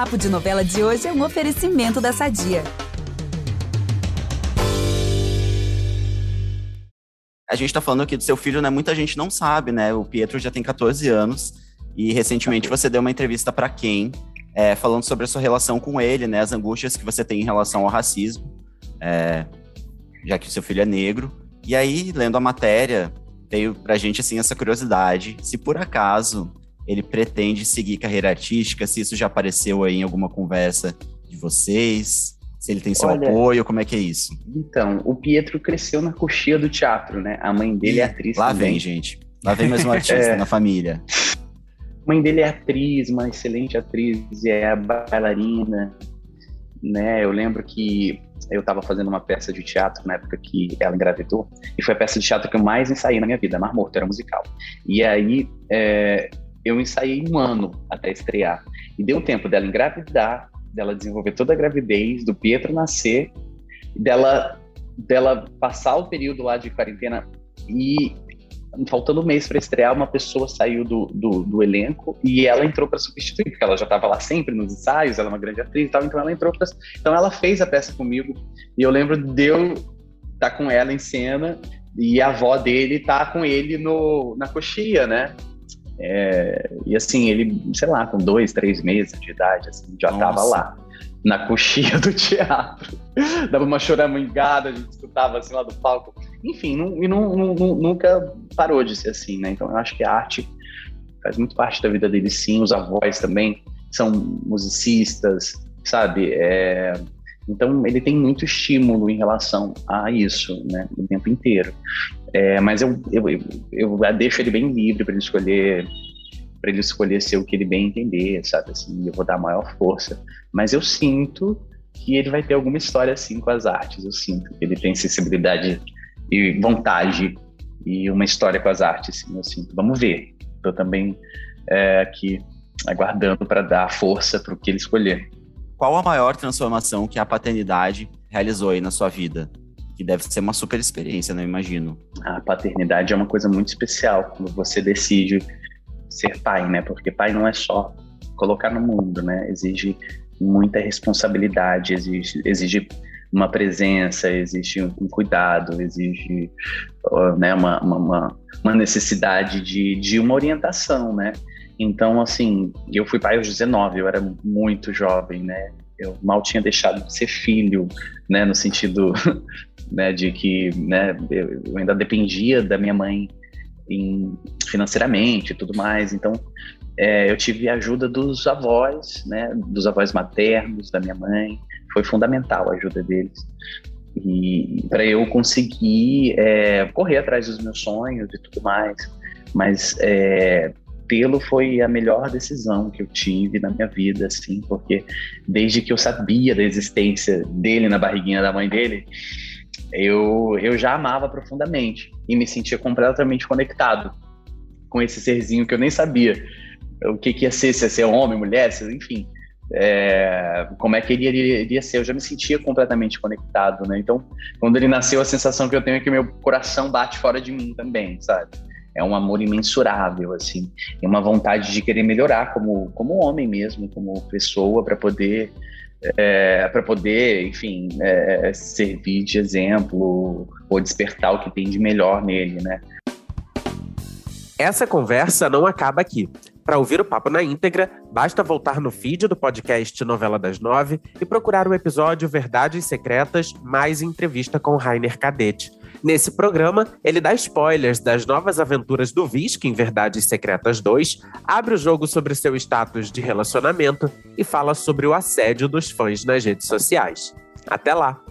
Papo de Novela de hoje é um oferecimento da Sadia. A gente tá falando aqui do seu filho, né? Muita gente não sabe, né? O Pietro já tem 14 anos e recentemente você deu uma entrevista para quem é, falando sobre a sua relação com ele, né? As angústias que você tem em relação ao racismo, é, já que o seu filho é negro. E aí, lendo a matéria, veio pra gente assim essa curiosidade, se por acaso ele pretende seguir carreira artística, se isso já apareceu aí em alguma conversa de vocês, se ele tem seu Olha, apoio, como é que é isso? Então, o Pietro cresceu na coxia do teatro, né? A mãe dele é atriz Lá também. vem, gente. Lá vem mais um artista é. na família. A mãe dele é atriz, uma excelente atriz, e é bailarina, né? Eu lembro que eu estava fazendo uma peça de teatro na época que ela engravidou, e foi a peça de teatro que eu mais ensaiei na minha vida, Mar Morto, era musical. E aí é, eu ensaiei um ano até estrear. E deu tempo dela engravidar, dela desenvolver toda a gravidez, do Pietro nascer, dela, dela passar o período lá de quarentena e faltando um mês para estrear, uma pessoa saiu do, do, do elenco e ela entrou para substituir, porque ela já estava lá sempre nos ensaios, ela é uma grande atriz e tal, então ela entrou pra, então ela fez a peça comigo e eu lembro de eu estar tá com ela em cena e a avó dele tá com ele no, na coxia, né? É, e assim, ele, sei lá, com dois, três meses de idade, assim, já estava lá, na coxinha do teatro. Dava uma choramingada, a gente escutava assim lá do palco. Enfim, não, e não, não, nunca parou de ser assim, né? Então eu acho que a arte faz muito parte da vida dele, sim. Os avós também são musicistas, sabe? É, então ele tem muito estímulo em relação a isso, né? O tempo inteiro. É, mas eu, eu, eu, deixo ele bem livre para ele escolher para ele escolher ser o que ele bem entender, sabe? Assim, eu vou dar maior força. Mas eu sinto que ele vai ter alguma história assim com as artes. Eu sinto que ele tem sensibilidade e vontade e uma história com as artes. Sim, eu sinto. Vamos ver. Estou também é, aqui aguardando para dar força para o que ele escolher. Qual a maior transformação que a paternidade realizou aí na sua vida? que deve ser uma super experiência, não né? imagino. A paternidade é uma coisa muito especial quando você decide ser pai, né? Porque pai não é só colocar no mundo, né? Exige muita responsabilidade, exige, exige uma presença, exige um cuidado, exige né, uma, uma, uma necessidade de, de uma orientação, né? Então, assim, eu fui pai aos 19, eu era muito jovem, né? Eu mal tinha deixado de ser filho, né? No sentido né, de que né, eu ainda dependia da minha mãe em, financeiramente e tudo mais. Então, é, eu tive a ajuda dos avós, né, dos avós maternos, da minha mãe. Foi fundamental a ajuda deles. E para eu conseguir é, correr atrás dos meus sonhos e tudo mais. Mas é, tê-lo foi a melhor decisão que eu tive na minha vida, assim, porque desde que eu sabia da existência dele na barriguinha da mãe dele, eu, eu já amava profundamente e me sentia completamente conectado com esse serzinho que eu nem sabia o que, que ia ser, se ia ser homem, mulher, se, enfim, é, como é que ele iria, iria, ser. Eu já me sentia completamente conectado, né? Então, quando ele nasceu, a sensação que eu tenho é que meu coração bate fora de mim também, sabe? É um amor imensurável, assim, e uma vontade de querer melhorar como, como homem mesmo, como pessoa, para poder é, para poder, enfim, é, servir de exemplo ou despertar o que tem de melhor nele, né? Essa conversa não acaba aqui. Para ouvir o papo na íntegra, basta voltar no feed do podcast Novela das Nove e procurar o episódio Verdades Secretas mais entrevista com Rainer Cadete. Nesse programa, ele dá spoilers das novas aventuras do Visca em Verdades Secretas 2, abre o jogo sobre seu status de relacionamento e fala sobre o assédio dos fãs nas redes sociais. Até lá!